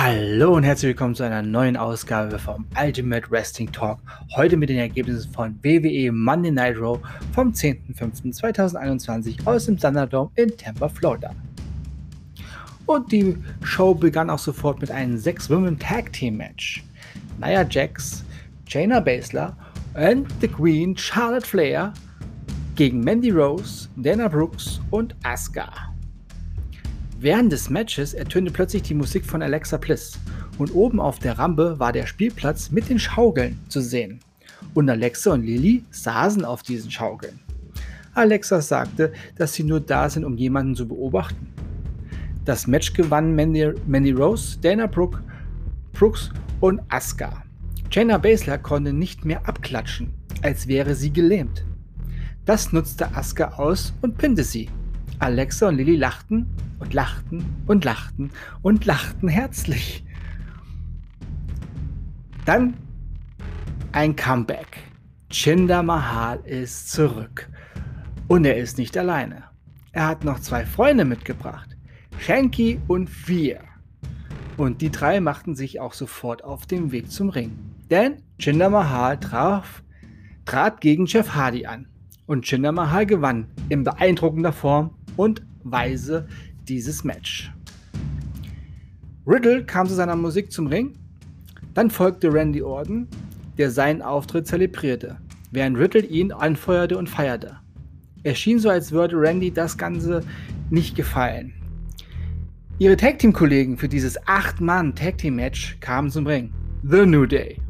Hallo und herzlich willkommen zu einer neuen Ausgabe vom Ultimate Wrestling Talk. Heute mit den Ergebnissen von WWE Monday Night Raw vom 10.05.2021 aus dem Thunderdome in Tampa, Florida. Und die Show begann auch sofort mit einem 6-Women Tag Team Match. Nia Jax, Jaina Baszler und The Queen Charlotte Flair gegen Mandy Rose, Dana Brooks und Asuka. Während des Matches ertönte plötzlich die Musik von Alexa Bliss und oben auf der Rampe war der Spielplatz mit den Schaukeln zu sehen. Und Alexa und Lily saßen auf diesen Schaukeln. Alexa sagte, dass sie nur da sind, um jemanden zu beobachten. Das Match gewann Mandy, Mandy Rose, Dana Brooke, Brooks und Asuka. Jaina Baszler konnte nicht mehr abklatschen, als wäre sie gelähmt. Das nutzte Asuka aus und pinte sie. Alexa und Lilly lachten und lachten und lachten und lachten herzlich. Dann ein Comeback. Chinder Mahal ist zurück. Und er ist nicht alleine. Er hat noch zwei Freunde mitgebracht. Shanky und Fear. Und die drei machten sich auch sofort auf den Weg zum Ring. Denn Chinder Mahal traf, trat gegen Jeff Hardy an. Und Chinder Mahal gewann in beeindruckender Form und Weise dieses Match. Riddle kam zu seiner Musik zum Ring, dann folgte Randy Orton, der seinen Auftritt zelebrierte, während Riddle ihn anfeuerte und feierte. Es schien so, als würde Randy das Ganze nicht gefallen. Ihre Tag Team Kollegen für dieses 8-Mann Tag Team Match kamen zum Ring. The New Day.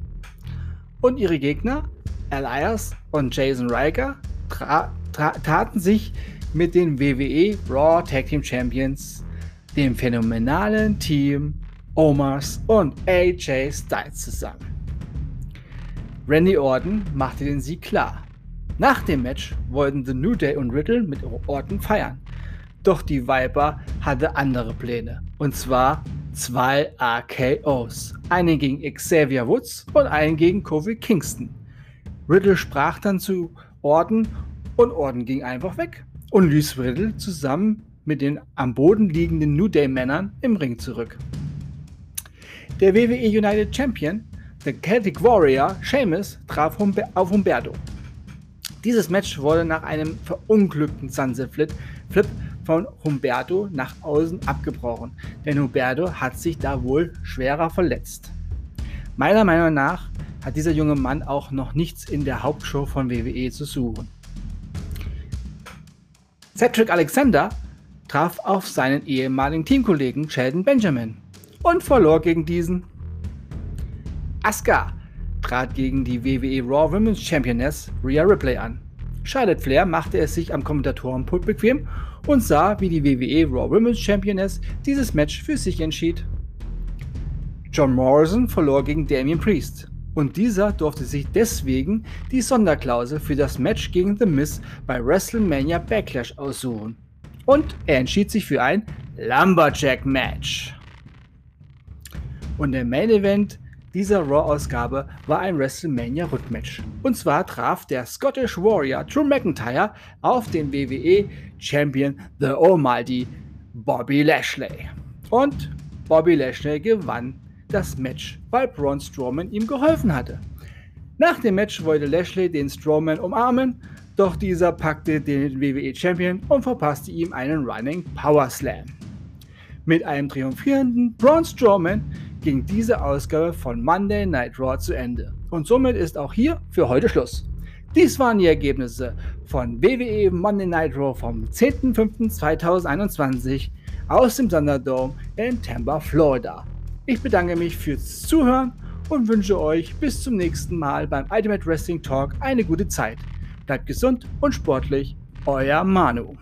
Und ihre Gegner, Elias und Jason Riker, taten sich mit den WWE Raw Tag Team Champions, dem phänomenalen Team Omars und AJ Styles zusammen. Randy Orton machte den Sieg klar. Nach dem Match wollten The New Day und Riddle mit Orton feiern. Doch die Viper hatte andere Pläne. Und zwar zwei RKOs. Einen gegen Xavier Woods und einen gegen Kofi Kingston. Riddle sprach dann zu Orton und Orton ging einfach weg und ließ Riddle zusammen mit den am Boden liegenden New Day-Männern im Ring zurück. Der WWE United Champion, der Celtic Warrior Sheamus, traf auf Humberto. Dieses Match wurde nach einem verunglückten Sunset Flip von Humberto nach außen abgebrochen, denn Humberto hat sich da wohl schwerer verletzt. Meiner Meinung nach hat dieser junge Mann auch noch nichts in der Hauptshow von WWE zu suchen. Cedric Alexander traf auf seinen ehemaligen Teamkollegen Sheldon Benjamin und verlor gegen diesen. Asuka trat gegen die WWE Raw Women's Championess Rhea Ripley an. Charlotte Flair machte es sich am Kommentatorenpult bequem und sah, wie die WWE Raw Women's Championess dieses Match für sich entschied. John Morrison verlor gegen Damian Priest und dieser durfte sich deswegen die Sonderklausel für das Match gegen The Miz bei WrestleMania Backlash aussuchen. Und er entschied sich für ein Lumberjack-Match. Und der Main Event dieser Raw-Ausgabe war ein WrestleMania-Rückmatch. Und zwar traf der Scottish Warrior Drew McIntyre auf den WWE-Champion The Almighty Bobby Lashley. Und Bobby Lashley gewann das Match, weil Braun Strowman ihm geholfen hatte. Nach dem Match wollte Lashley den Strowman umarmen, doch dieser packte den WWE Champion und verpasste ihm einen Running Power Slam. Mit einem triumphierenden Braun Strowman ging diese Ausgabe von Monday Night Raw zu Ende. Und somit ist auch hier für heute Schluss. Dies waren die Ergebnisse von WWE Monday Night Raw vom 10.05.2021 aus dem Thunderdome in Tampa, Florida. Ich bedanke mich fürs Zuhören und wünsche euch bis zum nächsten Mal beim Ultimate Wrestling Talk eine gute Zeit. Bleibt gesund und sportlich, euer Manu.